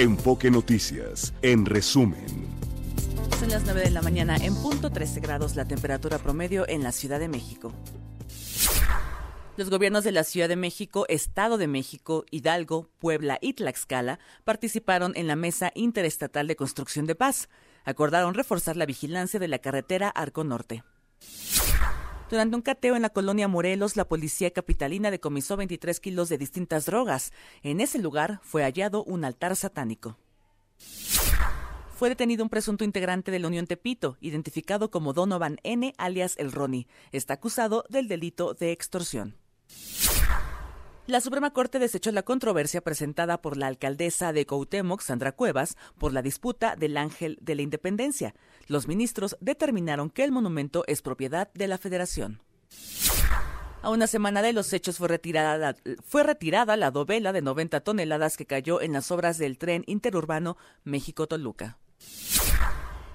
Enfoque Noticias, en resumen. Son las 9 de la mañana, en punto 13 grados la temperatura promedio en la Ciudad de México. Los gobiernos de la Ciudad de México, Estado de México, Hidalgo, Puebla y Tlaxcala participaron en la Mesa Interestatal de Construcción de Paz. Acordaron reforzar la vigilancia de la carretera Arco Norte. Durante un cateo en la colonia Morelos, la policía capitalina decomisó 23 kilos de distintas drogas. En ese lugar fue hallado un altar satánico. Fue detenido un presunto integrante de la Unión Tepito, identificado como Donovan N., alias El Roni. Está acusado del delito de extorsión. La Suprema Corte desechó la controversia presentada por la alcaldesa de Coutemoc, Sandra Cuevas, por la disputa del Ángel de la Independencia. Los ministros determinaron que el monumento es propiedad de la Federación. A una semana de los hechos fue retirada, fue retirada la dovela de 90 toneladas que cayó en las obras del tren interurbano México-Toluca.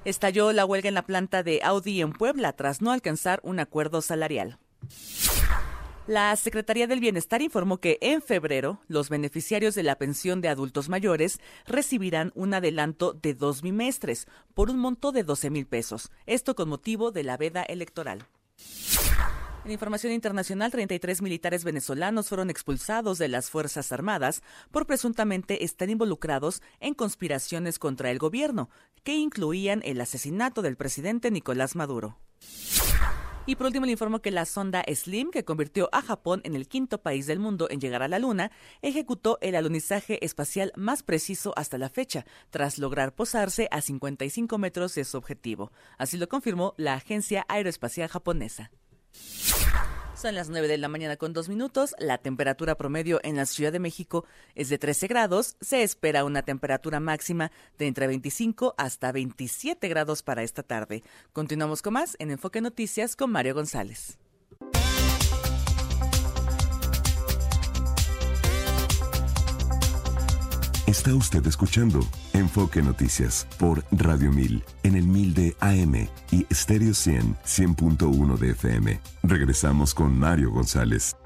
Estalló la huelga en la planta de Audi en Puebla tras no alcanzar un acuerdo salarial. La Secretaría del Bienestar informó que en febrero los beneficiarios de la pensión de adultos mayores recibirán un adelanto de dos bimestres por un monto de 12 mil pesos. Esto con motivo de la veda electoral. En información internacional, 33 militares venezolanos fueron expulsados de las Fuerzas Armadas por presuntamente estar involucrados en conspiraciones contra el gobierno, que incluían el asesinato del presidente Nicolás Maduro. Y por último le informo que la sonda Slim, que convirtió a Japón en el quinto país del mundo en llegar a la Luna, ejecutó el alunizaje espacial más preciso hasta la fecha, tras lograr posarse a 55 metros de su objetivo. Así lo confirmó la Agencia Aeroespacial Japonesa. Son las 9 de la mañana con dos minutos. La temperatura promedio en la Ciudad de México es de 13 grados. Se espera una temperatura máxima de entre 25 hasta 27 grados para esta tarde. Continuamos con más en Enfoque Noticias con Mario González. Está usted escuchando Enfoque Noticias por Radio 1000 en el 1000 de AM y Stereo 100 100.1 de FM. Regresamos con Mario González.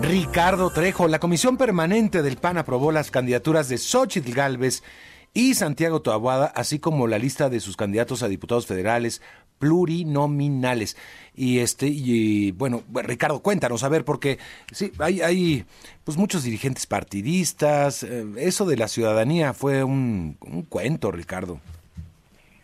Ricardo Trejo, la Comisión Permanente del PAN aprobó las candidaturas de Xochitl Galvez y Santiago Toabuada, así como la lista de sus candidatos a diputados federales plurinominales. Y este, y bueno, Ricardo, cuéntanos, a ver, porque sí, hay, hay pues muchos dirigentes partidistas, eh, eso de la ciudadanía fue un, cuento, Ricardo.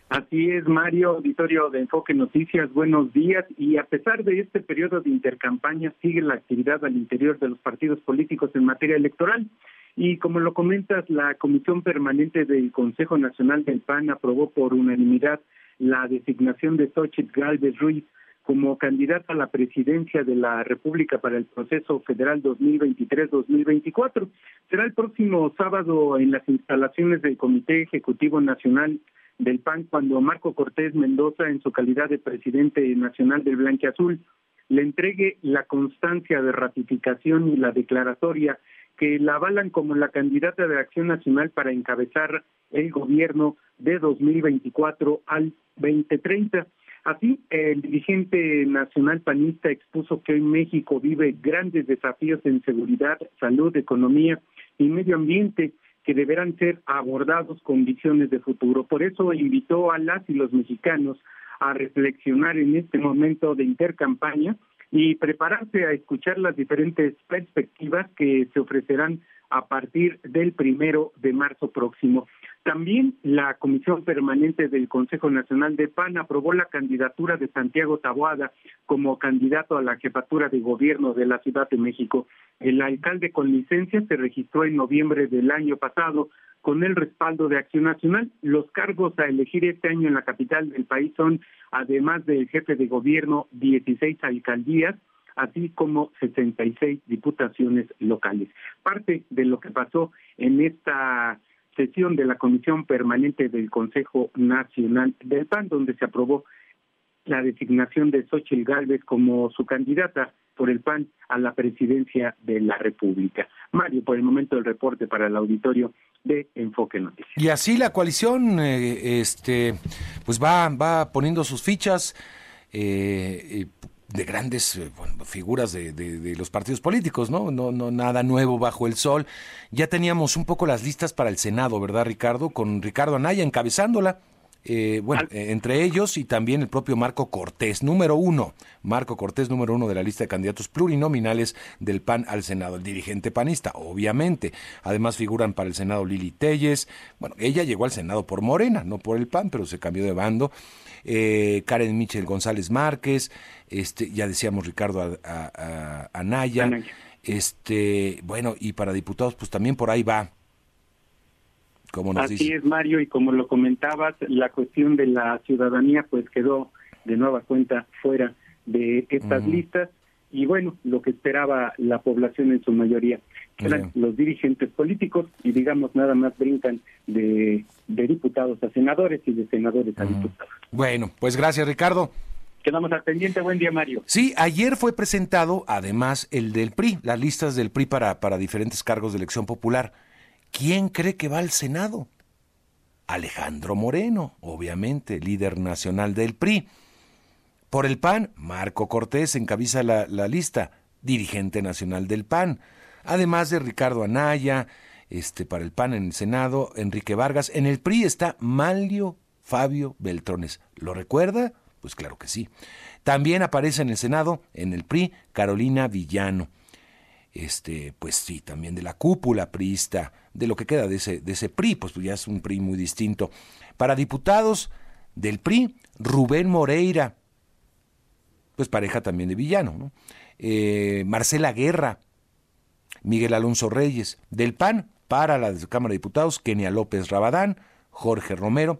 Así es, Mario, auditorio de Enfoque Noticias, buenos días. Y a pesar de este periodo de intercampaña, sigue la actividad al interior de los partidos políticos en materia electoral. Y como lo comentas, la Comisión Permanente del Consejo Nacional del PAN aprobó por unanimidad la designación de Xochitl Galvez Ruiz como candidata a la presidencia de la República para el proceso federal 2023-2024. Será el próximo sábado en las instalaciones del Comité Ejecutivo Nacional del PAN cuando Marco Cortés Mendoza, en su calidad de presidente nacional del Blanque Azul, le entregue la constancia de ratificación y la declaratoria que la avalan como la candidata de Acción Nacional para encabezar el gobierno de 2024 al 2030. Así, el dirigente nacional panista expuso que hoy México vive grandes desafíos en seguridad, salud, economía y medio ambiente que deberán ser abordados con visiones de futuro. Por eso invitó a las y los mexicanos a reflexionar en este momento de intercampaña y prepararse a escuchar las diferentes perspectivas que se ofrecerán a partir del primero de marzo próximo. También la Comisión Permanente del Consejo Nacional de PAN aprobó la candidatura de Santiago Taboada como candidato a la jefatura de gobierno de la Ciudad de México. El alcalde con licencia se registró en noviembre del año pasado con el respaldo de Acción Nacional. Los cargos a elegir este año en la capital del país son, además del jefe de gobierno, 16 alcaldías, así como 66 diputaciones locales. Parte de lo que pasó en esta sesión de la Comisión Permanente del Consejo Nacional del PAN, donde se aprobó la designación de Xochitl Gálvez como su candidata por el PAN a la presidencia de la República. Mario, por el momento el reporte para el auditorio de Enfoque Noticias. Y así la coalición eh, este pues va va poniendo sus fichas eh, de grandes eh, figuras de, de, los partidos políticos, ¿no? ¿no? No nada nuevo bajo el sol. Ya teníamos un poco las listas para el Senado, ¿verdad, Ricardo? Con Ricardo Anaya encabezándola. Eh, bueno, eh, entre ellos y también el propio Marco Cortés, número uno, Marco Cortés, número uno de la lista de candidatos plurinominales del PAN al Senado, el dirigente panista, obviamente. Además figuran para el Senado Lili Telles, bueno, ella llegó al Senado por Morena, no por el PAN, pero se cambió de bando. Eh, Karen Michel González Márquez, este, ya decíamos Ricardo Anaya, este, bueno, y para diputados, pues también por ahí va. Así es, Mario, y como lo comentabas, la cuestión de la ciudadanía pues quedó de nueva cuenta fuera de estas listas y bueno, lo que esperaba la población en su mayoría. Eran los dirigentes políticos y digamos nada más brincan de, diputados a senadores y de senadores a diputados. Bueno, pues gracias Ricardo. Quedamos al pendiente. Buen día, Mario. Sí, ayer fue presentado además el del PRI, las listas del PRI para, para diferentes cargos de elección popular. ¿Quién cree que va al Senado? Alejandro Moreno, obviamente, líder nacional del PRI. Por el PAN, Marco Cortés encabeza la, la lista, dirigente nacional del PAN. Además de Ricardo Anaya, este, para el PAN en el Senado, Enrique Vargas. En el PRI está Malio Fabio Beltrones. ¿Lo recuerda? Pues claro que sí. También aparece en el Senado, en el PRI, Carolina Villano este, pues sí, también de la cúpula priista, de lo que queda de ese, de ese PRI, pues ya es un PRI muy distinto. Para diputados del PRI, Rubén Moreira, pues pareja también de Villano, ¿no? Eh, Marcela Guerra, Miguel Alonso Reyes, del PAN, para la Cámara de Diputados, Kenia López Rabadán, Jorge Romero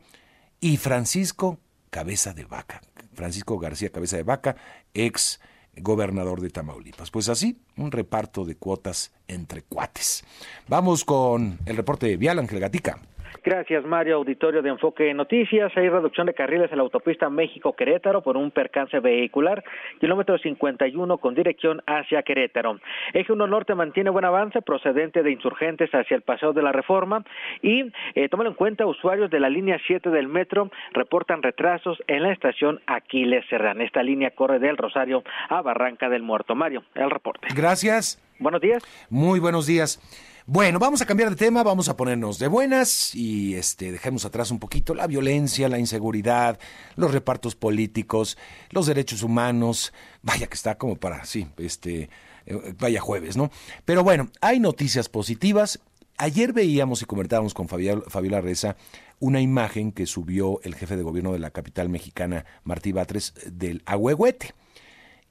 y Francisco Cabeza de Vaca, Francisco García Cabeza de Vaca, ex gobernador de Tamaulipas. Pues así, un reparto de cuotas entre cuates. Vamos con el reporte vial, Ángel Gatica. Gracias, Mario. Auditorio de Enfoque Noticias. Hay reducción de carriles en la autopista México-Querétaro por un percance vehicular. Kilómetro 51 con dirección hacia Querétaro. Eje 1 Norte mantiene buen avance procedente de insurgentes hacia el Paseo de la Reforma. Y eh, en cuenta, usuarios de la línea 7 del metro reportan retrasos en la estación Aquiles Serrán. Esta línea corre del Rosario a Barranca del Muerto. Mario, el reporte. Gracias. Buenos días. Muy buenos días. Bueno, vamos a cambiar de tema, vamos a ponernos de buenas y este dejemos atrás un poquito la violencia, la inseguridad, los repartos políticos, los derechos humanos. Vaya que está como para sí, este eh, vaya jueves, ¿no? Pero bueno, hay noticias positivas. Ayer veíamos y comentábamos con Fabiola Reza una imagen que subió el jefe de gobierno de la capital mexicana, Martí Batres, del Agüehuete.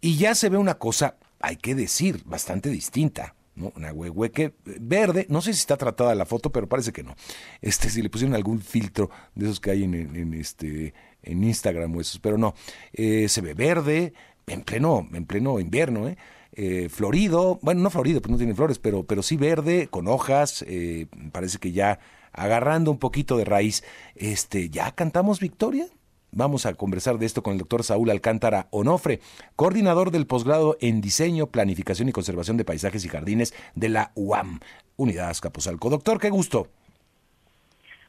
Y ya se ve una cosa, hay que decir, bastante distinta ¿no? Una huehueque verde, no sé si está tratada la foto, pero parece que no. Este, si le pusieron algún filtro de esos que hay en, este, en Instagram o esos, pero no. Eh, se ve verde, en pleno, en pleno invierno, ¿eh? ¿eh? florido, bueno, no florido, pues no tiene flores, pero, pero sí verde, con hojas, eh, parece que ya agarrando un poquito de raíz. Este, ¿ya cantamos victoria? Vamos a conversar de esto con el doctor Saúl Alcántara Onofre, coordinador del posgrado en Diseño, Planificación y Conservación de Paisajes y Jardines de la UAM, Unidad Azcapotzalco. Doctor, qué gusto.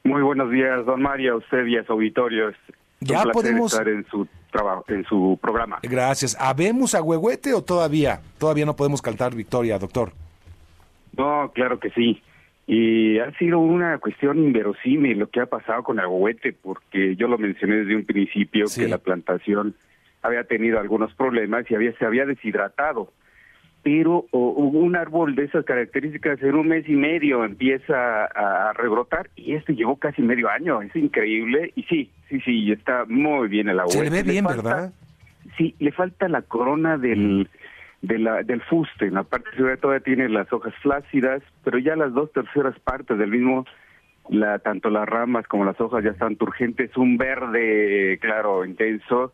Muy buenos días, don Mario, usted y a su auditorio. ya podemos estar en su trabajo, en su programa. Gracias. ¿Habemos a Huehuete o todavía? Todavía no podemos cantar victoria, doctor. No, claro que sí. Y ha sido una cuestión inverosímil lo que ha pasado con el Agüete, porque yo lo mencioné desde un principio que la plantación había tenido algunos problemas y había, se había deshidratado. Pero hubo un árbol de esas características en un mes y medio empieza a, rebrotar y este llevó casi medio año, es increíble. Y sí, sí, sí, está muy bien el agüete. Se le ve bien, ¿verdad? Sí, le falta la corona del de la, del fuste. En la parte superior todavía tiene las hojas flácidas, pero ya las dos terceras partes del mismo, la, tanto las ramas como las hojas ya están turgentes, un verde claro, intenso.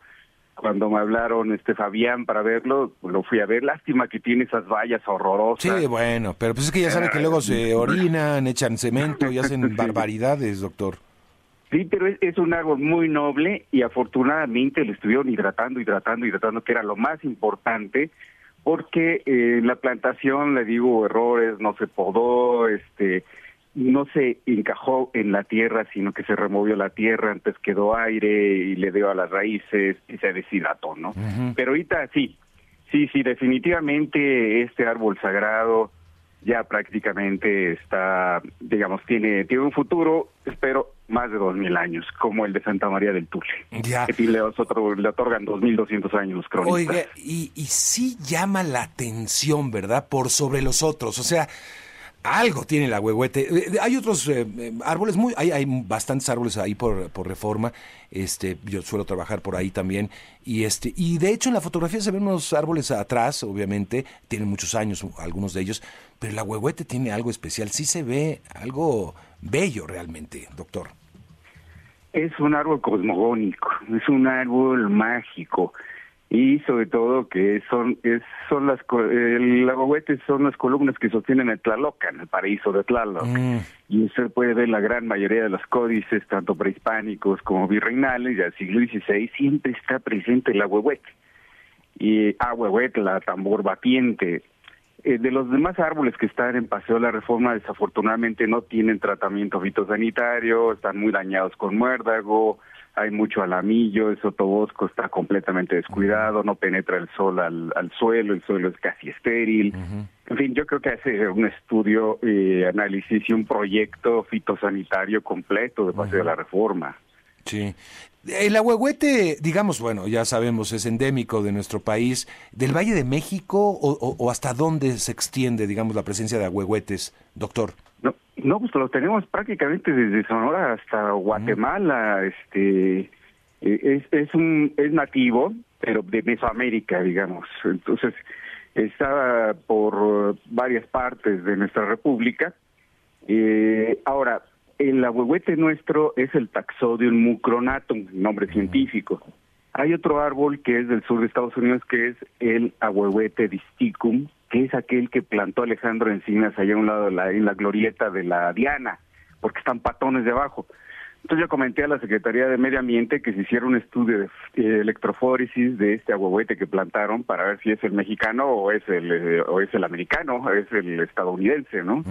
Cuando me hablaron este Fabián para verlo, lo fui a ver. Lástima que tiene esas vallas horrorosas. Sí, bueno, pero pues es que ya saben que luego se orinan, echan cemento y hacen barbaridades, doctor. Sí, pero es, es, un árbol muy noble y afortunadamente le estuvieron hidratando, hidratando, hidratando, que era lo más importante, porque eh, la plantación, le digo, errores, no se podó, este, no se encajó en la tierra, sino que se removió la tierra, antes quedó aire y le dio a las raíces y se deshidrató, ¿no? Pero ahorita sí, Sí, sí, definitivamente este árbol sagrado ya prácticamente está, digamos, tiene, tiene un futuro, espero, más de dos mil años, como el de Santa María del Tule. Ya. Que le, otro, le otorgan dos mil doscientos años los cronistas. Oiga, y, y sí llama la atención, ¿verdad? Por sobre los otros. O sea, algo tiene la huehuete. Eh, hay otros eh, eh, árboles, muy, hay, hay bastantes árboles ahí por, por reforma. Este, yo suelo trabajar por ahí también. Y este, y de hecho en la fotografía se ven unos árboles atrás, obviamente, tienen muchos años, algunos de ellos, pero la huehuete tiene algo especial, sí se ve algo bello realmente, doctor. Es un árbol cosmogónico, es un árbol mágico y sobre todo que son es, son las el agüehuete son las columnas que sostienen el Tlalocan, el paraíso de Tlaloc. Mm. Y usted puede ver la gran mayoría de los códices, tanto prehispánicos como virreinales, del siglo XVI, siempre está presente el agüehuete. Y agüehuete, la tambor batiente. Eh, de los demás árboles que están en Paseo de la Reforma, desafortunadamente no tienen tratamiento fitosanitario, están muy dañados con muérdago, hay mucho alamillo, el sotobosco está completamente descuidado, no penetra el sol al, al suelo, el suelo es casi estéril. En fin, yo creo que hace un estudio, eh, análisis y un proyecto fitosanitario completo de base de la reforma. Sí. El ahuehuete, digamos, bueno, ya sabemos, es endémico de nuestro país. ¿Del Valle de México o, o hasta dónde se extiende, digamos, la presencia de ahuehuetes, doctor? No, pues lo tenemos prácticamente desde Sonora hasta Guatemala. Este eh, es, es un es nativo, pero de Mesoamérica, digamos. Entonces está por varias partes de nuestra república. Eh, ahora, el ahuehuete nuestro es el Taxodium mucronatum, nombre científico. Hay otro árbol que es del sur de Estados Unidos que es el ahuehuete disticum, que es aquel que plantó Alejandro Encinas allá a un lado de la, en la glorieta de la Diana, porque están patones debajo. Entonces yo comenté a la Secretaría de Medio Ambiente que se hiciera un estudio de eh, electrofóresis de este aguahuete que plantaron para ver si es el mexicano o es el eh, o es el americano, es el estadounidense, ¿no?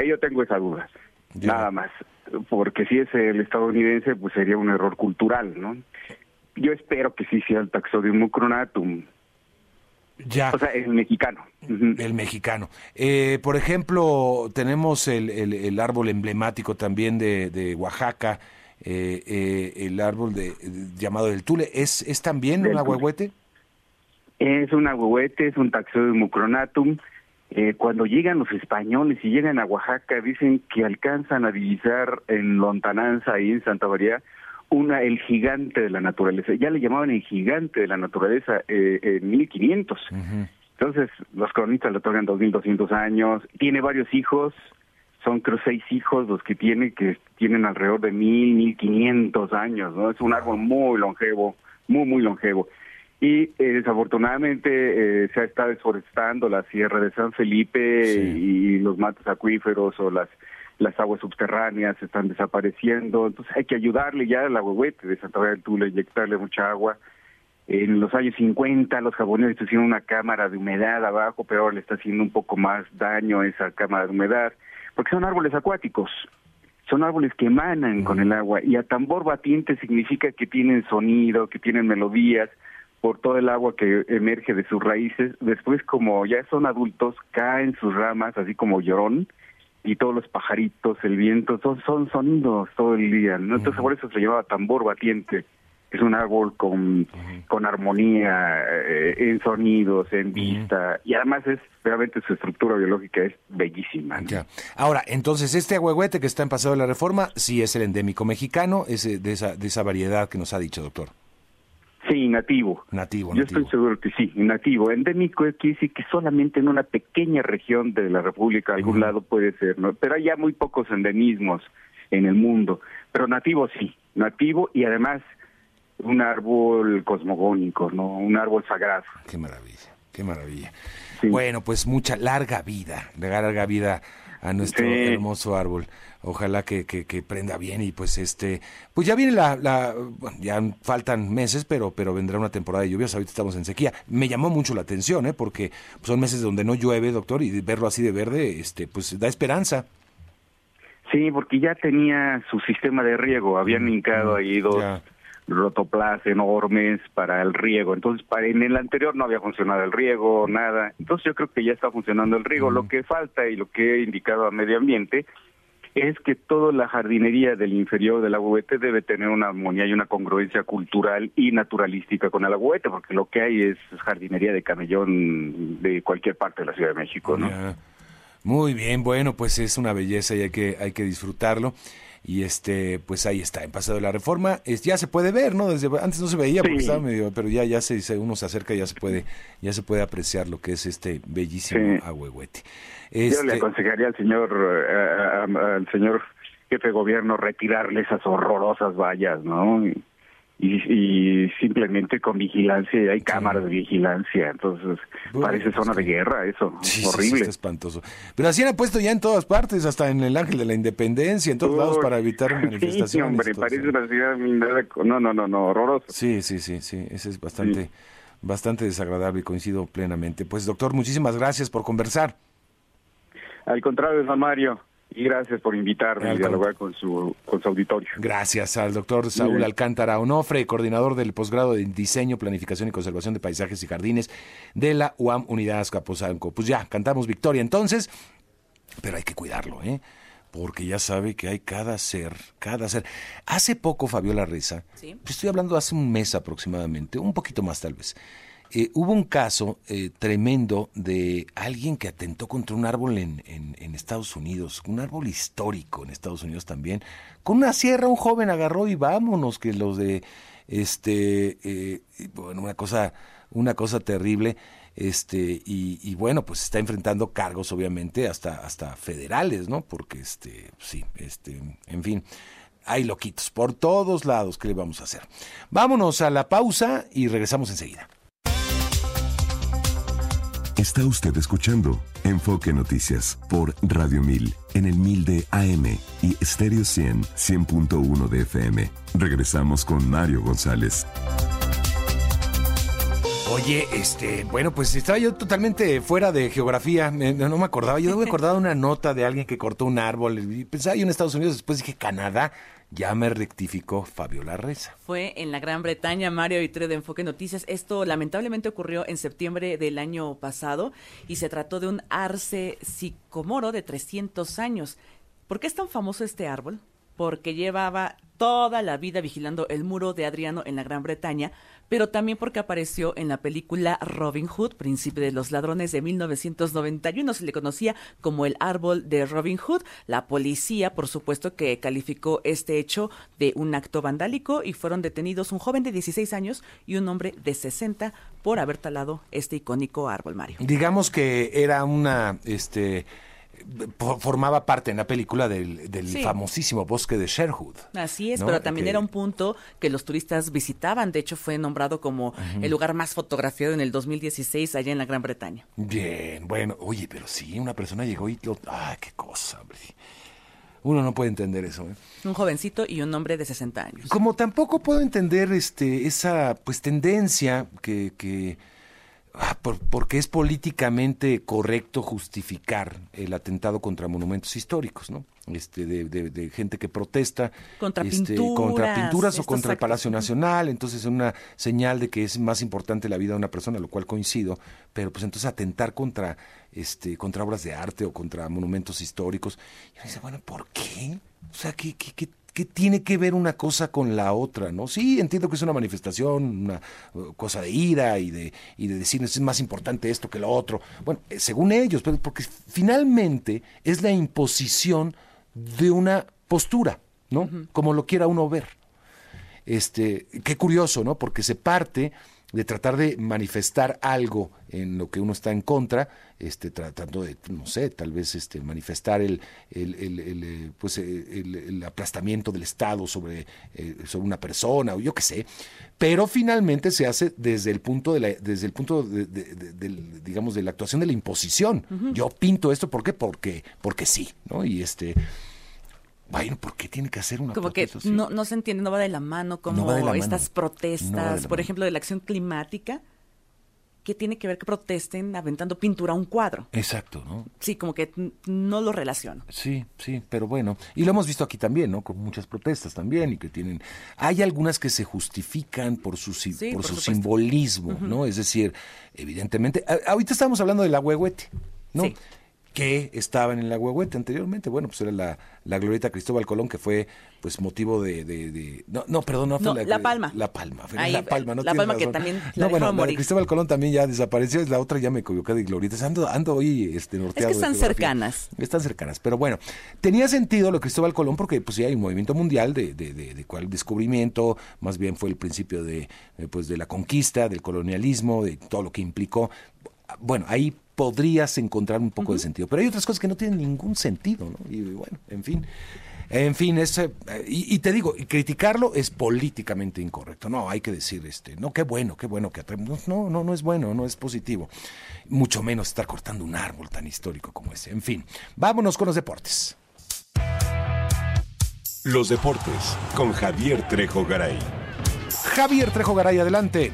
Ahí yo tengo esa duda, nada más, porque si es el estadounidense pues sería un error cultural, ¿no? Yo espero que sí sea el Taxodium mucronatum, ya. O sea, el mexicano. El mexicano. Eh, por ejemplo, tenemos el, el, árbol emblemático también de, de Oaxaca, eh, eh, el árbol de, llamado del Tule. ¿Es, es también un ahuehuete? Es un ahuehuete, es un taxodium mucronatum. cuando llegan los españoles y llegan a Oaxaca, dicen que alcanzan a divisar en lontananza, ahí en Santa María, una el gigante de la naturaleza. Ya le llamaban el gigante de la naturaleza eh, en 1500. Entonces, los cronistas le otorgan 2200 años. Tiene varios hijos, son creo seis hijos los que tiene, que tienen alrededor de 1000, 1500 años, ¿no? Es un árbol muy longevo, muy, muy longevo. Y eh, desafortunadamente eh, se ha estado desforestando la Sierra de San Felipe y los matos acuíferos o las las aguas subterráneas están desapareciendo, entonces hay que ayudarle ya al agüete de Santa María del Tula, inyectarle mucha agua. En los años 50 los japoneses hicieron una cámara de humedad abajo, pero ahora le está haciendo un poco más daño esa cámara de humedad, porque son árboles acuáticos, son árboles que emanan con el agua y a tambor batiente significa que tienen sonido, que tienen melodías por todo el agua que emerge de sus raíces. Después, como ya son adultos, caen sus ramas, así como llorón, y todos los pajaritos, el viento, son, son sonidos todo el día. ¿no? Entonces por eso se llamaba tambor batiente. Es un árbol con, con armonía eh, en sonidos, en vista, y además es realmente su estructura biológica es bellísima. Ahora, entonces este agüehuete que está en Paseo de la Reforma, sí es el endémico mexicano, es de esa, de esa variedad que nos ha dicho, doctor. Sí, nativo. Nativo, Yo estoy seguro que sí, nativo. Endémico quiere decir que solamente en una pequeña región de la República, algún lado puede ser, ¿no? Pero hay ya muy pocos endemismos en el mundo. Pero nativo sí, nativo y además un árbol cosmogónico, ¿no? Un árbol sagrado. Qué maravilla, qué maravilla. Bueno, pues mucha larga vida, larga vida a nuestro hermoso árbol ojalá que, que, prenda bien y pues este, pues ya viene la, la ya faltan meses, pero, pero vendrá una temporada de lluvias, ahorita estamos en sequía. Me llamó mucho la atención, ¿eh? porque son meses donde no llueve, doctor, y verlo así de verde, este, pues da esperanza. Sí, porque ya tenía su sistema de riego, habían hincado ahí dos, rotoplas enormes para el riego. Entonces, para, en el anterior no había funcionado el riego, nada. Entonces, yo creo que ya está funcionando el riego. Lo que falta y lo que he indicado a medio ambiente es que toda la jardinería del inferior del agüete debe tener una armonía y una congruencia cultural y naturalística con el agüete, porque lo que hay es jardinería de camellón de cualquier parte de la Ciudad de México, ¿no? Muy bien, bueno, pues es una belleza y hay que, hay que disfrutarlo y este pues ahí está en pasado de la reforma es, ya se puede ver no desde antes no se veía porque estaba medio pero ya ya se, uno se acerca ya se puede ya se puede apreciar lo que es este bellísimo sí. Yo le este aconsejaría al señor eh, al señor jefe de gobierno retirarle esas horrorosas vallas no y, simplemente con vigilancia, y hay cámaras de vigilancia, entonces parece zona de guerra eso, horrible. espantoso. Pero así han puesto ya en todas partes, hasta en el Ángel de la Independencia, en todos lados para evitar manifestaciones. Sí, hombre, parece una ciudad no, no, no, no, horroroso. Sí, sí, sí, sí, ese es bastante, bastante desagradable y coincido plenamente. Pues doctor, muchísimas gracias por conversar. Al contrario, don Mario. Y gracias por invitarme a dialogar con su, con su auditorio. Gracias al doctor Saúl Alcántara Onofre, coordinador del posgrado de Diseño, Planificación y Conservación de Paisajes y Jardines de la UAM Unidad Azcapotzalco. Pues ya, cantamos victoria entonces, pero hay que cuidarlo, ¿eh? Porque ya sabe que hay cada ser, cada ser. Hace poco, Fabiola Reza, ¿Sí? estoy hablando hace un mes aproximadamente, un poquito más tal vez, eh, hubo un caso eh, tremendo de alguien que atentó contra un árbol en, Estados Unidos, un árbol histórico en Estados Unidos también. Con una sierra un joven agarró y vámonos, que los de, este, eh, bueno, una cosa, una cosa terrible. Este, y, bueno, pues está enfrentando cargos, obviamente, hasta, hasta federales, ¿no? Porque, este, sí, este, en fin hay loquitos por todos lados. ¿Qué le vamos a hacer? Vámonos a la pausa y regresamos enseguida. Está usted escuchando Enfoque Noticias por Radio 1000 en el 1000 de AM y Stereo 100 100.1 de FM. Regresamos con Mario González. Oye, este, bueno, pues estaba yo totalmente fuera de geografía, no, me acordaba, yo me acordaba una nota de alguien que cortó un árbol, y pensaba yo en Estados Unidos, después dije Canadá, ya me rectificó Fabiola Reza. Fue en la Gran Bretaña, Mario Vitre de Enfoque Noticias. Esto lamentablemente ocurrió en septiembre del año pasado y se trató de un arce sicomoro de 300 años. ¿Por qué es tan famoso este árbol? Porque llevaba toda la vida vigilando el muro de Adriano en la Gran Bretaña, pero también porque apareció en la película Robin Hood, Príncipe de los Ladrones de 1991. Se le conocía como el árbol de Robin Hood. La policía, por supuesto, que calificó este hecho de un acto vandálico y fueron detenidos un joven de 16 años y un hombre de 60 por haber talado este icónico árbol, Mario. Digamos que era una, este, formaba parte en la película del, famosísimo bosque de Sherwood. Así es, pero también era un punto que los turistas visitaban. De hecho, fue nombrado como el lugar más fotografiado en el 2016 allá en la Gran Bretaña. Bien, bueno, oye, pero sí, una persona llegó y lo... ¡Ay, qué cosa, hombre! Uno no puede entender eso. ¿eh? Un jovencito y un hombre de 60 años. Como tampoco puedo entender este esa pues tendencia que, que Ah, porque es políticamente correcto justificar el atentado contra monumentos históricos, ¿no? Este, de, gente que protesta contra este, pinturas, contra pinturas o contra el Palacio Nacional, entonces es una señal de que es más importante la vida de una persona, lo cual coincido, pero pues entonces atentar contra este contra obras de arte o contra monumentos históricos, y uno dice, bueno, ¿por qué? O sea, ¿qué, qué, qué ¿qué tiene que ver una cosa con la otra? ¿no? Sí, entiendo que es una manifestación, una uh, cosa de ira y de, y de decir es más importante esto que lo otro. Bueno, eh, según ellos, pero porque finalmente es la imposición de una postura, ¿no? Como lo quiera uno ver. Este, qué curioso, ¿no? Porque se parte de tratar de manifestar algo en lo que uno está en contra, este, tratando de, no sé, tal vez este, manifestar el, el, el, eh, pues, eh, el, aplastamiento del Estado sobre, eh, sobre una persona, o yo qué sé, pero finalmente se hace desde el punto de la, desde el punto de, digamos, de la actuación de la imposición. Yo pinto esto, ¿por qué? Porque, porque sí, ¿no? Y este bueno, ¿por qué tiene que hacer una Como que no, no se entiende, no va de la mano como estas protestas, por ejemplo, de la acción climática. ¿qué tiene que ver que protesten aventando pintura a un cuadro? Exacto, ¿no? Sí, como que no lo relaciono. Sí, sí, pero bueno, y lo hemos visto aquí también, ¿no? Con muchas protestas también y que tienen... Hay algunas que se justifican por su, por, su simbolismo, ¿no? Es decir, evidentemente, ahorita estamos hablando de la huehuete, ¿no? Sí que estaban en la huehuete anteriormente. Bueno, pues era la, la glorieta Cristóbal Colón, que fue pues motivo de... de, No, no, perdón, no fue la, Palma. La Palma, la Palma, no La Palma que también No, bueno, la Cristóbal Colón también ya desapareció, es la otra ya me equivoqué de glorietas. Ando, ando hoy este, norteado. Es que están cercanas. Están cercanas, pero bueno, tenía sentido lo de Cristóbal Colón porque pues sí hay un movimiento mundial de, de, de, de cual descubrimiento, más bien fue el principio de, pues, de la conquista, del colonialismo, de todo lo que implicó. Bueno, ahí podrías encontrar un poco de sentido. Pero hay otras cosas que no tienen ningún sentido, ¿no? Y bueno, en fin. En fin, es, eh, y, te digo, criticarlo es políticamente incorrecto. No, hay que decir, este, no, qué bueno, qué bueno que No, no, no es bueno, no es positivo. Mucho menos estar cortando un árbol tan histórico como ese. En fin, vámonos con los deportes. Los deportes con Javier Trejo Garay. Javier Trejo Garay, adelante.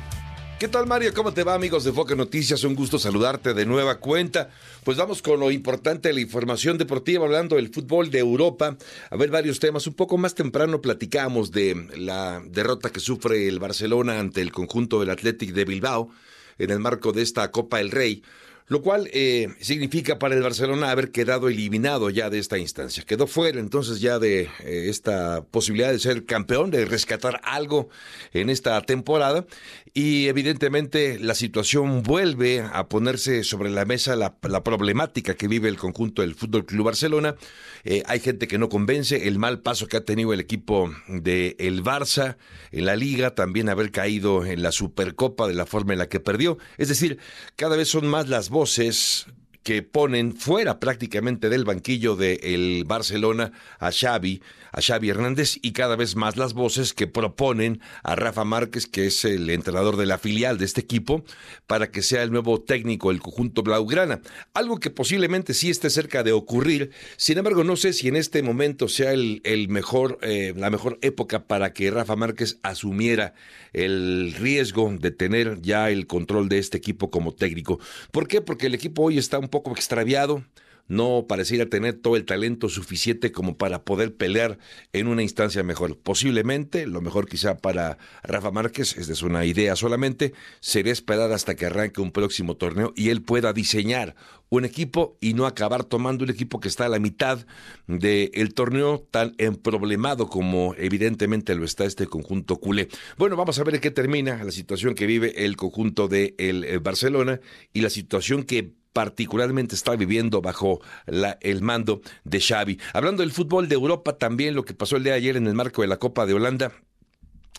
¿Qué tal Mario? ¿Cómo te va amigos de Foque Noticias? Un gusto saludarte de nueva cuenta. Pues vamos con lo importante de la información deportiva, hablando del fútbol de Europa. A ver varios temas. Un poco más temprano platicamos de la derrota que sufre el Barcelona ante el conjunto del Athletic de Bilbao en el marco de esta Copa del Rey lo cual eh, significa para el Barcelona haber quedado eliminado ya de esta instancia. Quedó fuera entonces ya de eh, esta posibilidad de ser campeón, de rescatar algo en esta temporada y evidentemente la situación vuelve a ponerse sobre la mesa la, problemática que vive el conjunto del Fútbol Club Barcelona. Eh, hay gente que no convence, el mal paso que ha tenido el equipo de el Barça en la liga, también haber caído en la Supercopa de la forma en la que perdió. Es decir, cada vez son más las voces vocês que ponen fuera prácticamente del banquillo del el Barcelona a Xavi, a Xavi Hernández y cada vez más las voces que proponen a Rafa Márquez, que es el entrenador de la filial de este equipo, para que sea el nuevo técnico del conjunto Blaugrana. Algo que posiblemente sí esté cerca de ocurrir. Sin embargo, no sé si en este momento sea el, el mejor, eh, la mejor época para que Rafa Márquez asumiera el riesgo de tener ya el control de este equipo como técnico. ¿Por qué? Porque el equipo hoy está un poco extraviado no pareciera tener todo el talento suficiente como para poder pelear en una instancia mejor. Posiblemente, lo mejor quizá para Rafa Márquez, esta es una idea solamente, sería esperar hasta que arranque un próximo torneo y él pueda diseñar un equipo y no acabar tomando un equipo que está a la mitad del torneo tan emproblemado como evidentemente lo está este conjunto culé. Bueno, vamos a ver qué termina la situación que vive el conjunto de el eh, Barcelona y la situación que particularmente está viviendo bajo la, el mando de Xavi. Hablando del fútbol de Europa, también lo que pasó el día de ayer en el marco de la Copa de Holanda,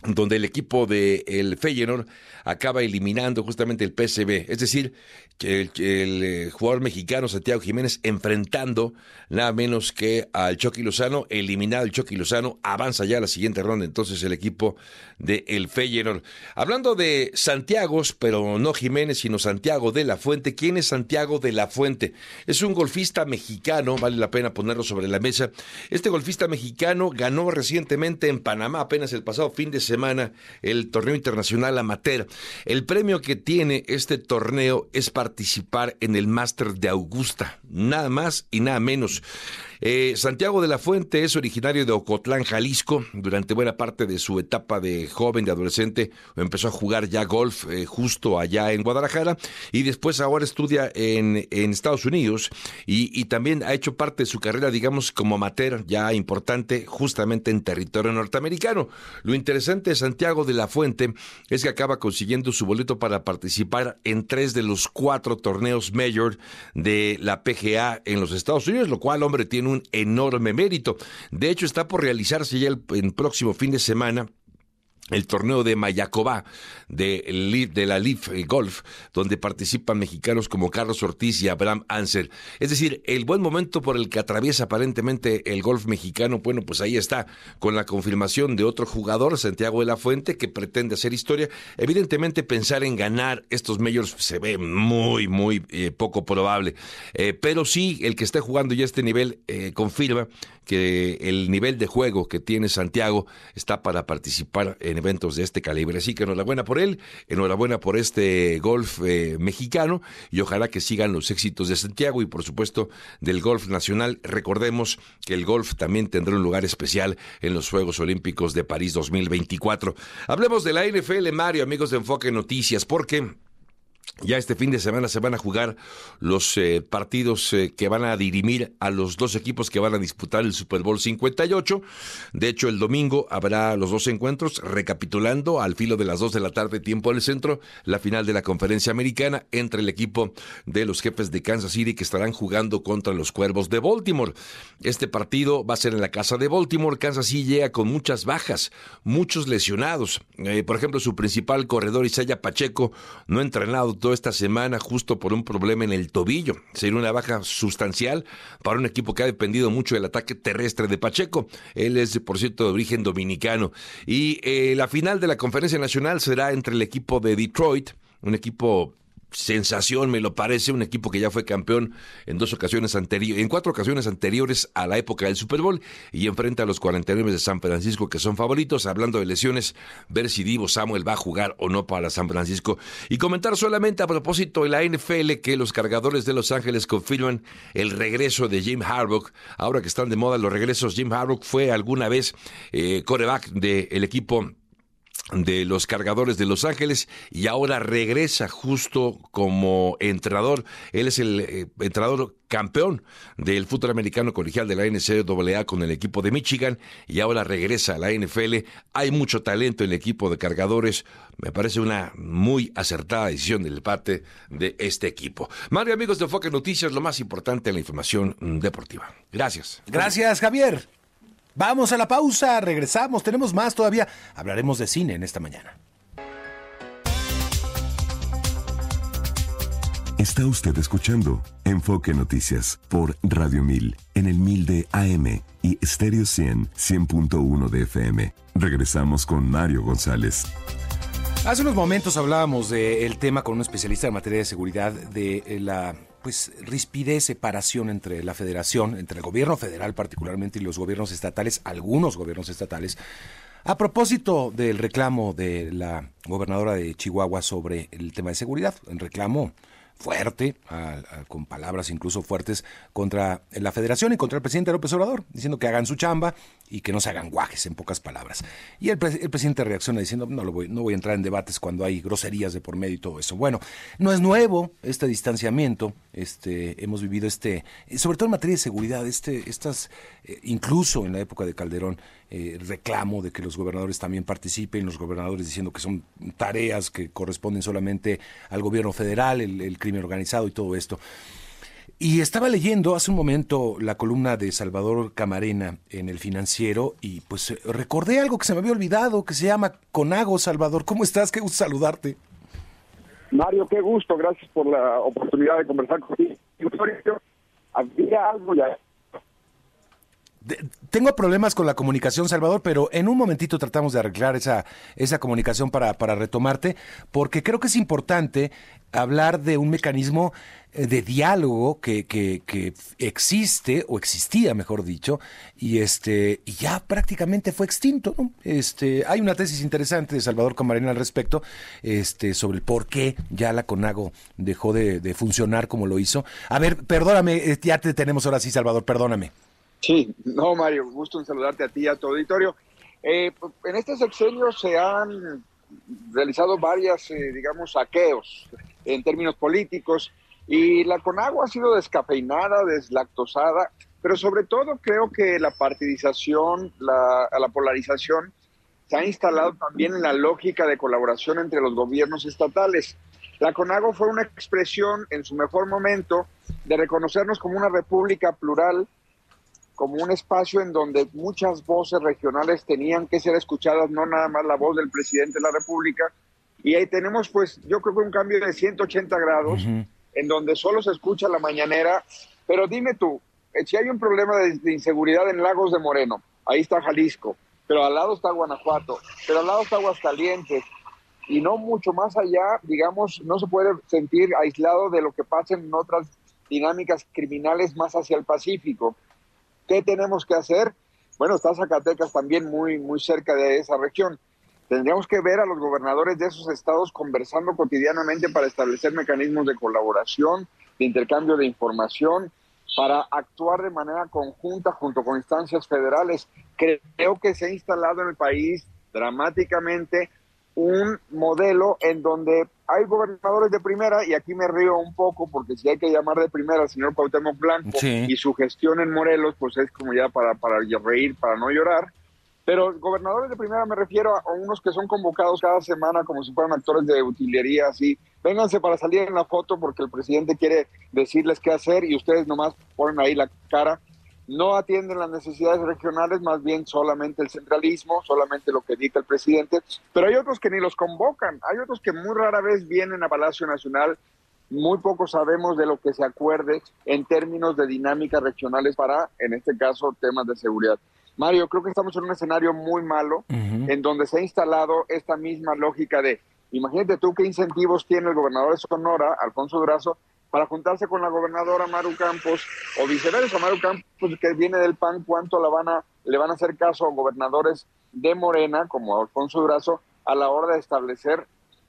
donde el equipo de el Feyenoord acaba eliminando justamente el PSV, es decir, que el, eh, jugador mexicano Santiago Jiménez enfrentando nada menos que al Chucky Lozano, eliminado el Chucky Lozano, avanza ya a la siguiente ronda entonces el equipo de el Feyenoord. Hablando de Santiago, pero no Jiménez, sino Santiago de la Fuente. ¿Quién es Santiago de la Fuente? Es un golfista mexicano, vale la pena ponerlo sobre la mesa. Este golfista mexicano ganó recientemente en Panamá, apenas el pasado fin de semana, el torneo internacional amateur. El premio que tiene este torneo es participar en el Máster de Augusta, nada más y nada menos. Eh, Santiago de la Fuente es originario de Ocotlán, Jalisco. Durante buena parte de su etapa de joven, de adolescente, empezó a jugar ya golf eh, justo allá en Guadalajara y después ahora estudia en, en Estados Unidos y, y, también ha hecho parte de su carrera, digamos, como amateur ya importante justamente en territorio norteamericano. Lo interesante de Santiago de la Fuente es que acaba consiguiendo su boleto para participar en tres de los cuatro torneos mayor de la PGA en los Estados Unidos, lo cual, hombre, tiene un enorme mérito. De hecho, está por realizarse ya el, el próximo fin de semana el torneo de Mayacobá de, la Leaf Golf, donde participan mexicanos como Carlos Ortiz y Abraham Anser. Es decir, el buen momento por el que atraviesa aparentemente el golf mexicano, bueno, pues ahí está, con la confirmación de otro jugador, Santiago de la Fuente, que pretende hacer historia. Evidentemente, pensar en ganar estos majors se ve muy, muy eh, poco probable. Eh, pero sí, el que esté jugando ya este nivel eh, confirma que el nivel de juego que tiene Santiago está para participar en eventos de este calibre. Así que enhorabuena por él, enhorabuena por este golf eh, mexicano y ojalá que sigan los éxitos de Santiago y por supuesto del golf nacional. Recordemos que el golf también tendrá un lugar especial en los Juegos Olímpicos de París 2024. Hablemos de la NFL, Mario, amigos de Enfoque Noticias, porque ya este fin de semana se van a jugar los eh, partidos eh, que van a dirimir a los dos equipos que van a disputar el Super Bowl 58. De hecho, el domingo habrá los dos encuentros, recapitulando al filo de las 2 de la tarde, tiempo del centro, la final de la conferencia americana entre el equipo de los jefes de Kansas City que estarán jugando contra los cuervos de Baltimore. Este partido va a ser en la casa de Baltimore. Kansas City llega con muchas bajas, muchos lesionados. Eh, por ejemplo, su principal corredor, Isaiah Pacheco, no entrenado esta semana justo por un problema en el tobillo. Sería una baja sustancial para un equipo que ha dependido mucho del ataque terrestre de Pacheco. Él es, por cierto, de origen dominicano. Y eh, la final de la conferencia nacional será entre el equipo de Detroit, un equipo sensación, me lo parece, un equipo que ya fue campeón en dos ocasiones anteriores, en cuatro ocasiones anteriores a la época del Super Bowl y enfrenta a los 49 de San Francisco que son favoritos. Hablando de lesiones, ver si Divo Samuel va a jugar o no para San Francisco. Y comentar solamente a propósito de la NFL que los cargadores de Los Ángeles confirman el regreso de Jim Harbaugh. Ahora que están de moda los regresos, Jim Harbaugh fue alguna vez eh, coreback del equipo de los cargadores de Los Ángeles y ahora regresa justo como entrenador. Él es el eh, entrenador campeón del fútbol americano colegial de la NCAA con el equipo de Michigan y ahora regresa a la NFL. Hay mucho talento en el equipo de cargadores. Me parece una muy acertada decisión del parte de este equipo. Mario, amigos de Enfoque Noticias, lo más importante en la información deportiva. Gracias. Gracias, Javier. Vamos a la pausa, regresamos, tenemos más todavía. Hablaremos de cine en esta mañana. Está usted escuchando Enfoque Noticias por Radio 1000 en el 1000 de AM y Stereo 100 100.1 de FM. Regresamos con Mario González. Hace unos momentos hablábamos del tema con un especialista en materia de seguridad de eh, la pues rispidez, separación entre la federación, entre el gobierno federal particularmente y los gobiernos estatales, algunos gobiernos estatales, a propósito del reclamo de la gobernadora de Chihuahua sobre el tema de seguridad, el reclamo fuerte, con palabras incluso fuertes, contra la federación y contra el presidente López Obrador, diciendo que hagan su chamba y que no se hagan guajes, en pocas palabras. Y el, presidente reacciona diciendo, no, lo voy, no voy a entrar en debates cuando hay groserías de por medio y todo eso. Bueno, no es nuevo este distanciamiento, este, hemos vivido este, sobre todo en materia de seguridad, este, estas, eh, incluso en la época de Calderón, eh, reclamo de que los gobernadores también participen, los gobernadores diciendo que son tareas que corresponden solamente al gobierno federal, el, crimen organizado y todo esto. Y estaba leyendo hace un momento la columna de Salvador Camarena en el financiero y pues recordé algo que se me había olvidado, que se llama Conago. Salvador, ¿cómo estás? Qué gusto saludarte. Mario, qué gusto, gracias por la oportunidad de conversar contigo. Había algo ya tengo problemas con la comunicación, Salvador, pero en un momentito tratamos de arreglar esa, esa comunicación para, para retomarte, porque creo que es importante hablar de un mecanismo eh, de diálogo que, que, que, existe o existía mejor dicho y este y ya prácticamente fue extinto este hay una tesis interesante de Salvador Camarena al respecto este sobre el por qué ya la Conago dejó de, de funcionar como lo hizo. A ver perdóname eh, ya te tenemos ahora sí Salvador perdóname Sí, no, Mario, gusto en saludarte a ti y a tu auditorio. Eh, en este sexenio se han realizado varias, eh, digamos, saqueos en términos políticos y la Conagua ha sido descafeinada, deslactosada, pero sobre todo creo que la partidización, la, la polarización se ha instalado también en la lógica de colaboración entre los gobiernos estatales. La CONAGO fue una expresión en su mejor momento de reconocernos como una república plural como un espacio en donde muchas voces regionales tenían que ser escuchadas, no nada más la voz del presidente de la República. Y ahí tenemos, pues, yo creo que un cambio de 180 grados, en donde solo se escucha la mañanera. Pero dime tú, eh, si hay un problema de, inseguridad en Lagos de Moreno, ahí está Jalisco, pero al lado está Guanajuato, pero al lado está Aguascalientes, y no mucho más allá, digamos, no se puede sentir aislado de lo que pasa en otras dinámicas criminales más hacia el Pacífico. ¿Qué tenemos que hacer? Bueno, está Zacatecas también muy, muy cerca de esa región. Tendríamos que ver a los gobernadores de esos estados conversando cotidianamente para establecer mecanismos de colaboración, de intercambio de información, para actuar de manera conjunta junto con instancias federales. Creo que se ha instalado en el país dramáticamente un modelo en donde hay gobernadores de primera, y aquí me río un poco porque si hay que llamar de primera al señor Cuauhtémoc Blanco y su gestión en Morelos, pues es como ya para, para reír, para no llorar. Pero gobernadores de primera me refiero a unos que son convocados cada semana como si fueran actores de utilería, así. Vénganse para salir en la foto porque el presidente quiere decirles qué hacer y ustedes nomás ponen ahí la cara no atienden las necesidades regionales, más bien solamente el centralismo, solamente lo que dicta el presidente, pero hay otros que ni los convocan, hay otros que muy rara vez vienen a Palacio Nacional, muy poco sabemos de lo que se acuerde en términos de dinámicas regionales para, en este caso, temas de seguridad. Mario, creo que estamos en un escenario muy malo en donde se ha instalado esta misma lógica de, imagínate tú qué incentivos tiene el gobernador de Sonora, Alfonso Durazo, para juntarse con la gobernadora Maru Campos o viceversa, Maru Campos que viene del PAN, cuánto la van a, le van a hacer caso a gobernadores de Morena como Alfonso Durazo a la hora de establecer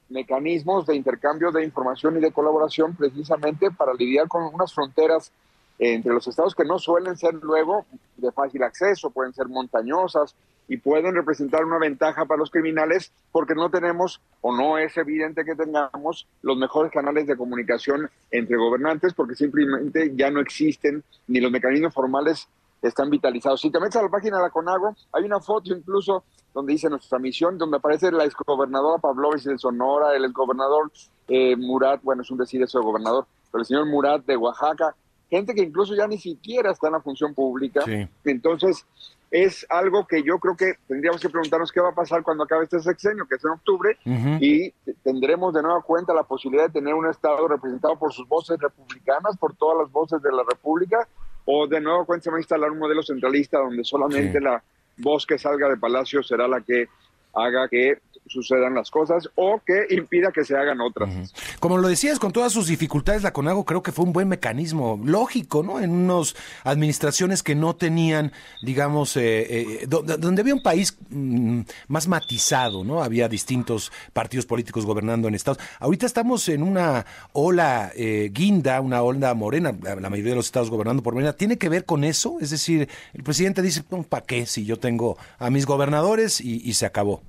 mecanismos de intercambio de información y de colaboración precisamente para lidiar con unas fronteras entre los estados que no suelen ser luego de fácil acceso, pueden ser montañosas, y pueden representar una ventaja para los criminales porque no tenemos o no es evidente que tengamos los mejores canales de comunicación entre gobernantes porque simplemente ya no existen ni los mecanismos formales están vitalizados. Si te metes a la página de la CONAGO, hay una foto incluso donde dice nuestra misión, donde aparece la exgobernadora Pavlovich de Sonora, el exgobernador eh, Murat, bueno, es un decir eso de gobernador, pero el señor Murat de Oaxaca, gente que incluso ya ni siquiera está en la función pública. Entonces, es algo que yo creo que tendríamos que preguntarnos qué va a pasar cuando acabe este sexenio, que es en octubre, y tendremos de nueva cuenta la posibilidad de tener un Estado representado por sus voces republicanas, por todas las voces de la República, o de nueva cuenta se va a instalar un modelo centralista donde solamente la voz que salga de Palacio será la que haga que sucedan las cosas o que impida que se hagan otras. Como lo decías, con todas sus dificultades, la CONAGO creo que fue un buen mecanismo lógico, ¿no? En unas administraciones que no tenían, digamos, eh, eh, donde había un país mm, más matizado, ¿no? Había distintos partidos políticos gobernando en estados. Ahorita estamos en una ola eh, guinda, una ola morena, la mayoría de los estados gobernando por morena. ¿Tiene que ver con eso? Es decir, el presidente dice, ¿para qué si yo tengo a mis gobernadores y se acabó?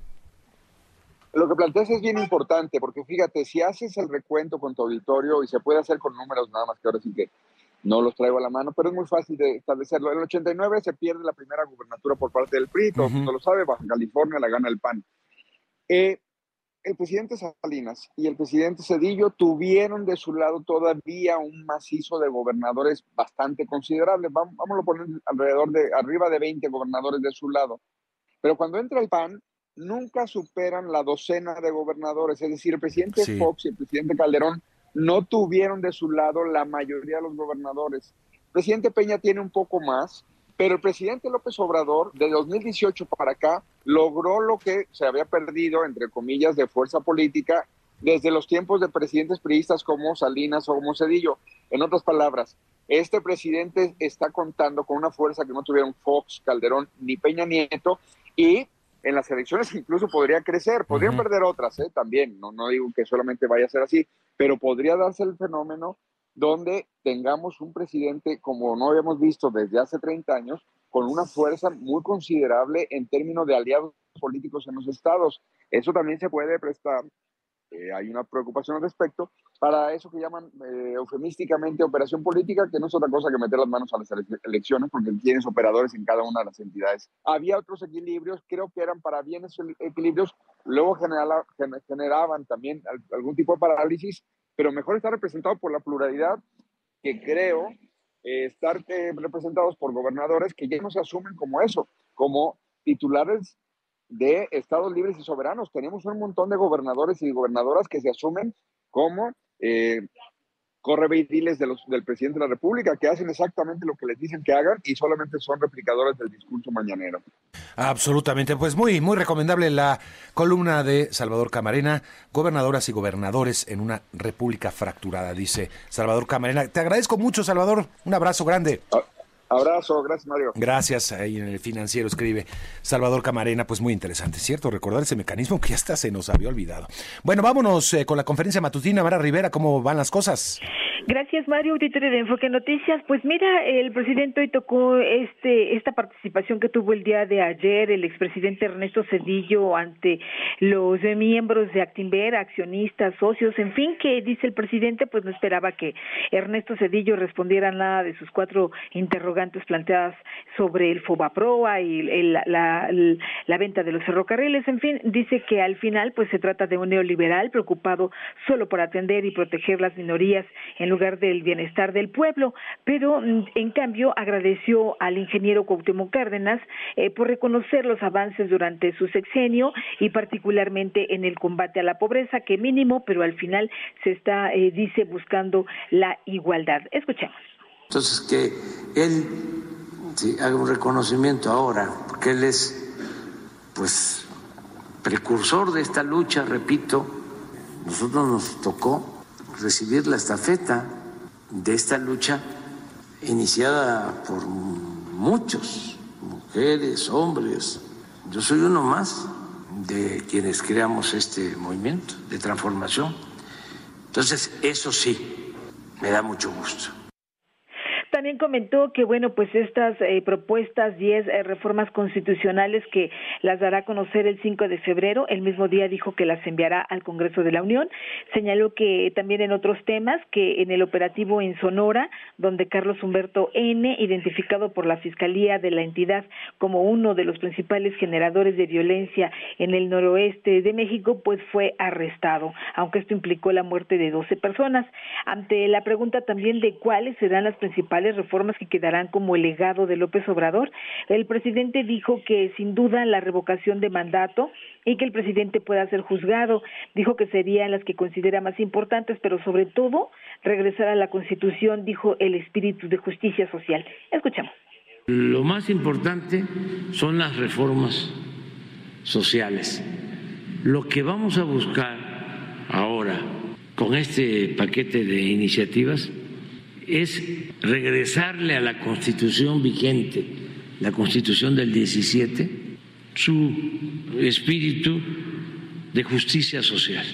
Lo que planteas es bien importante, porque fíjate, si haces el recuento con tu auditorio, y se puede hacer con números nada más que ahora sí que no los traigo a la mano, pero es muy fácil de establecerlo. En el 89 se pierde la primera gubernatura por parte del PRI, todo el mundo lo sabe, Baja California la gana el PAN. Eh, el presidente Salinas y el presidente Cedillo tuvieron de su lado todavía un macizo de gobernadores bastante considerable. Vamos, a poner alrededor de arriba de 20 gobernadores de su lado. Pero cuando entra el PAN, nunca superan la docena de gobernadores. Es decir, el presidente Fox y el presidente Calderón no tuvieron de su lado la mayoría de los gobernadores. El presidente Peña tiene un poco más, pero el presidente López Obrador, de 2018 para acá, logró lo que se había perdido, entre comillas, de fuerza política desde los tiempos de presidentes priistas como Salinas o como Cedillo. En otras palabras, este presidente está contando con una fuerza que no tuvieron Fox, Calderón ni Peña Nieto y en las elecciones incluso podría crecer, podrían perder otras ¿eh? también, no, no digo que solamente vaya a ser así, pero podría darse el fenómeno donde tengamos un presidente como no habíamos visto desde hace 30 años, con una fuerza muy considerable en términos de aliados políticos en los estados. Eso también se puede prestar eh, hay una preocupación al respecto, para eso que llaman eh, eufemísticamente operación política, que no es otra cosa que meter las manos a las elecciones, porque tienes operadores en cada una de las entidades. Había otros equilibrios, creo que eran para bienes equilibrios, luego generaban también algún tipo de parálisis, pero mejor estar representado por la pluralidad, que creo eh, estar representados por gobernadores que ya no se asumen como eso, como titulares de estados libres y soberanos. Tenemos un montón de gobernadores y gobernadoras que se asumen como eh, correveidiles de los, del presidente de la República, que hacen exactamente lo que les dicen que hagan y solamente son replicadores del discurso mañanero. Absolutamente, pues muy, muy recomendable la columna de Salvador Camarena, gobernadoras y gobernadores en una república fracturada, dice Salvador Camarena. Te agradezco mucho, Salvador. Un abrazo grande. Ah, Abrazo, gracias Mario. Gracias, ahí en el financiero escribe Salvador Camarena, pues muy interesante, ¿cierto? Recordar ese mecanismo que hasta se nos había olvidado. Bueno, vámonos eh, con la conferencia matutina. Mara Rivera, ¿cómo van las cosas? Gracias, Mario, auditorio de Enfoque Noticias. Pues mira, el presidente hoy tocó este esta participación que tuvo el día de ayer el expresidente Ernesto Cedillo ante los miembros de Actinver, accionistas, socios, en fin, que dice el presidente, pues no esperaba que Ernesto Cedillo respondiera nada de sus cuatro interrogantes planteadas sobre el Fobaproa y la, la, la venta de los ferrocarriles. En fin, dice que al final, pues se trata de un neoliberal preocupado solo por atender y proteger las minorías en lugar del bienestar del pueblo, pero mm, en cambio agradeció al ingeniero Cuauhtémoc Cárdenas eh, por reconocer los avances durante su sexenio y particularmente en el combate a la pobreza, que mínimo, pero al final se está, eh, dice, buscando la igualdad. Escuchemos. Entonces, que él haga un reconocimiento ahora, porque él es, pues, precursor de esta lucha, repito, nosotros nos tocó recibir la estafeta de esta lucha iniciada por muchos, mujeres, hombres. Yo soy uno más de quienes creamos este movimiento de transformación. Entonces, eso sí, me da mucho gusto. También comentó que, bueno, pues estas eh, propuestas, 10 eh, reformas constitucionales que las dará a conocer el 5 de febrero, el mismo día dijo que las enviará al Congreso de la Unión. Señaló que también en otros temas, que en el operativo en Sonora, donde Carlos Humberto N., identificado por la Fiscalía de la entidad como uno de los principales generadores de violencia en el noroeste de México, pues fue arrestado, aunque esto implicó la muerte de 12 personas. Ante la pregunta también de cuáles serán las principales reformas que quedarán como el legado de López Obrador. El presidente dijo que sin duda la revocación de mandato y que el presidente pueda ser juzgado. Dijo que serían las que considera más importantes, pero sobre todo regresar a la Constitución, dijo el espíritu de justicia social. Escuchamos. Lo más importante son las reformas sociales. Lo que vamos a buscar ahora con este paquete de iniciativas es regresarle a la constitución vigente, la constitución del 17, su espíritu de justicia social,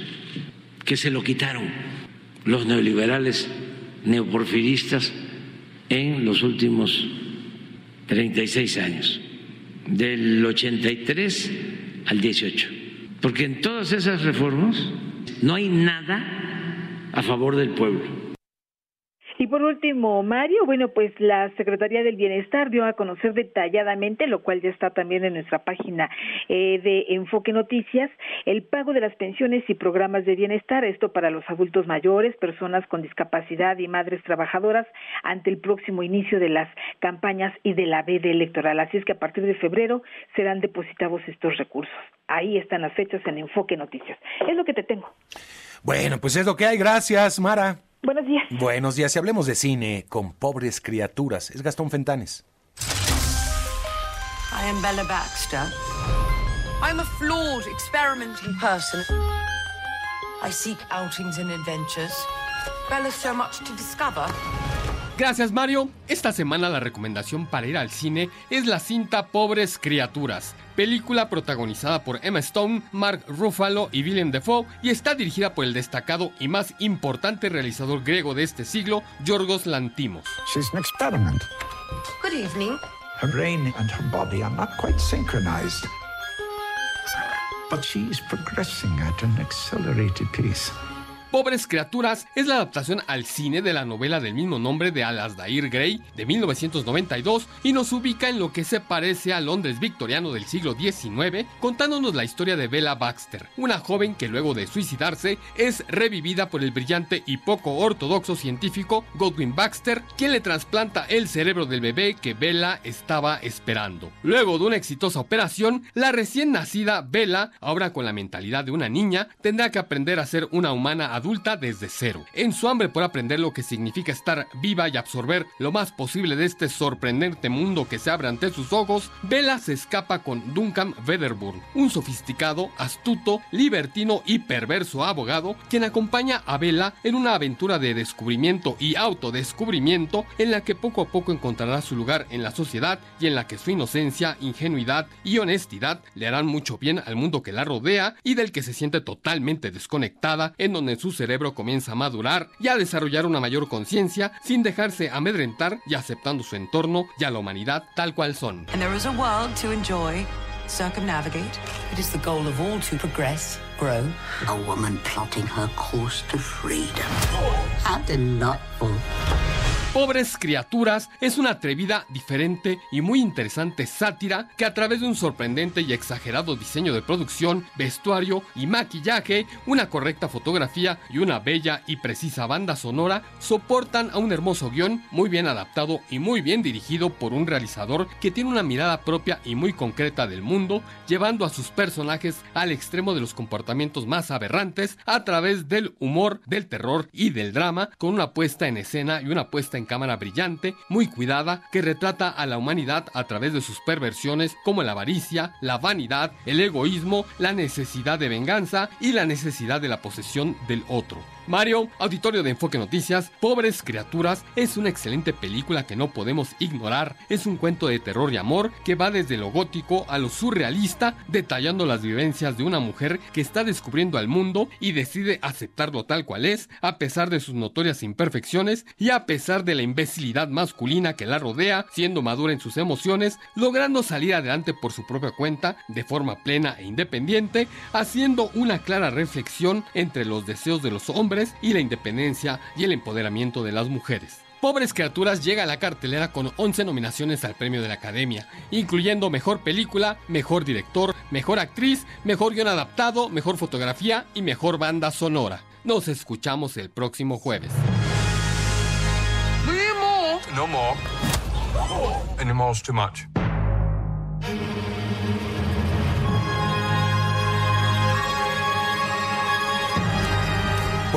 que se lo quitaron los neoliberales neoporfiristas en los últimos 36 años, del 83 al 18. Porque en todas esas reformas no hay nada a favor del pueblo y por último, Mario, bueno, pues la Secretaría del Bienestar dio a conocer detalladamente, lo cual ya está también en nuestra página eh, de Enfoque Noticias, el pago de las pensiones y programas de bienestar, esto para los adultos mayores, personas con discapacidad y madres trabajadoras ante el próximo inicio de las campañas y de la veda electoral. Así es que a partir de febrero serán depositados estos recursos. Ahí están las fechas en Enfoque Noticias. Es lo que te tengo. Bueno, pues es lo que hay. Gracias, Mara. Buenos días. Buenos días. Y hablemos de cine con pobres criaturas. Es Gastón Fentanes. I am Bella Baxter. I'm a flawed, experimenting person. I seek outings and adventures. Bella's so much to discover. Gracias Mario. Esta semana la recomendación para ir al cine es la cinta Pobres Criaturas, película protagonizada por Emma Stone, Mark Ruffalo y Willem Dafoe y está dirigida por el destacado y más importante realizador griego de este siglo, Yorgos Lantimos. She's an experiment. Good evening. Her brain and her body are not quite synchronized. But she's progressing at an accelerated pace. Pobres Criaturas es la adaptación al cine de la novela del mismo nombre de Alasdair Gray de 1992 y nos ubica en lo que se parece al Londres victoriano del siglo XIX, contándonos la historia de Bella Baxter, una joven que luego de suicidarse es revivida por el brillante y poco ortodoxo científico Godwin Baxter, quien le trasplanta el cerebro del bebé que Bella estaba esperando. Luego de una exitosa operación, la recién nacida Bella, ahora con la mentalidad de una niña, tendrá que aprender a ser una humana adulta desde cero. En su hambre por aprender lo que significa estar viva y absorber lo más posible de este sorprendente mundo que se abre ante sus ojos, Bella se escapa con Duncan Wedderburn, un sofisticado, astuto, libertino y perverso abogado, quien acompaña a Bella en una aventura de descubrimiento y autodescubrimiento en la que poco a poco encontrará su lugar en la sociedad y en la que su inocencia, ingenuidad y honestidad le harán mucho bien al mundo que la rodea y del que se siente totalmente desconectada, en donde su cerebro comienza a madurar y a desarrollar una mayor conciencia sin dejarse amedrentar y aceptando su entorno y a la humanidad tal cual son. And there is a world to enjoy, circumnavigate. It is the goal of all to progress, grow. A woman plotting her course to freedom. How delightful. Pobres Criaturas es una atrevida, diferente y muy interesante sátira que a través de un sorprendente y exagerado diseño de producción, vestuario y maquillaje, una correcta fotografía y una bella y precisa banda sonora soportan a un hermoso guion muy bien adaptado y muy bien dirigido por un realizador que tiene una mirada propia y muy concreta del mundo, llevando a sus personajes al extremo de los comportamientos más aberrantes a través del humor, del terror y del drama, con una puesta en escena y una puesta en cámara brillante, muy cuidada, que retrata a la humanidad a través de sus perversiones como la avaricia, la vanidad, el egoísmo, la necesidad de venganza y la necesidad de la posesión del otro. Mario, auditorio de Enfoque Noticias, Pobres Criaturas es una excelente película que no podemos ignorar. Es un cuento de terror y amor que va desde lo gótico a lo surrealista, detallando las vivencias de una mujer que está descubriendo al mundo y decide aceptarlo tal cual es, a pesar de sus notorias imperfecciones y a pesar de la imbecilidad masculina que la rodea, siendo madura en sus emociones, logrando salir adelante por su propia cuenta, de forma plena e independiente, haciendo una clara reflexión entre los deseos de los hombres y la independencia y el empoderamiento de las mujeres. Pobres Criaturas llega a la cartelera con 11 nominaciones al premio de la Academia, incluyendo Mejor Película, Mejor Director, Mejor Actriz, Mejor Guión Adaptado, Mejor Fotografía y Mejor Banda Sonora. Nos escuchamos el próximo jueves. No more. Any more's too much.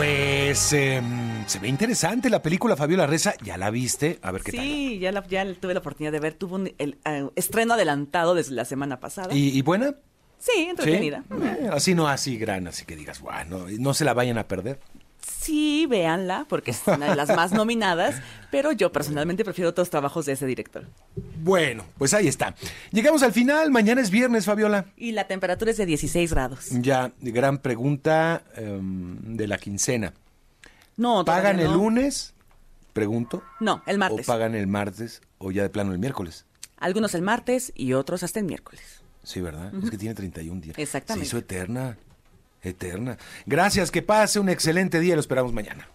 Pues em, se ve interesante la película Fabiola Reza. ¿Ya la viste? A ver qué tal. Sí, ya, la, ya tuve la oportunidad de ver. Tuvo un el, eh, estreno adelantado desde la semana pasada. ¿Y, y buena? Sí, entretenida. Eh, así no así gran, así que digas, bueno, no se la vayan a perder. Sí, véanla, porque es una de las más nominadas, pero yo personalmente prefiero otros trabajos de ese director. Bueno, pues ahí está. Llegamos al final, mañana es viernes, Fabiola. Y la temperatura es de 16 grados. Ya, gran pregunta em, de la quincena. No, ¿Pagan el lunes? Pregunto. No, el martes. ¿O pagan el martes o ya de plano el miércoles? Algunos el martes y otros hasta el miércoles. Sí, ¿verdad? Es que tiene 31 días. Exactamente. Se hizo eterna. Eterna. Gracias, que pase un excelente día. Lo esperamos mañana.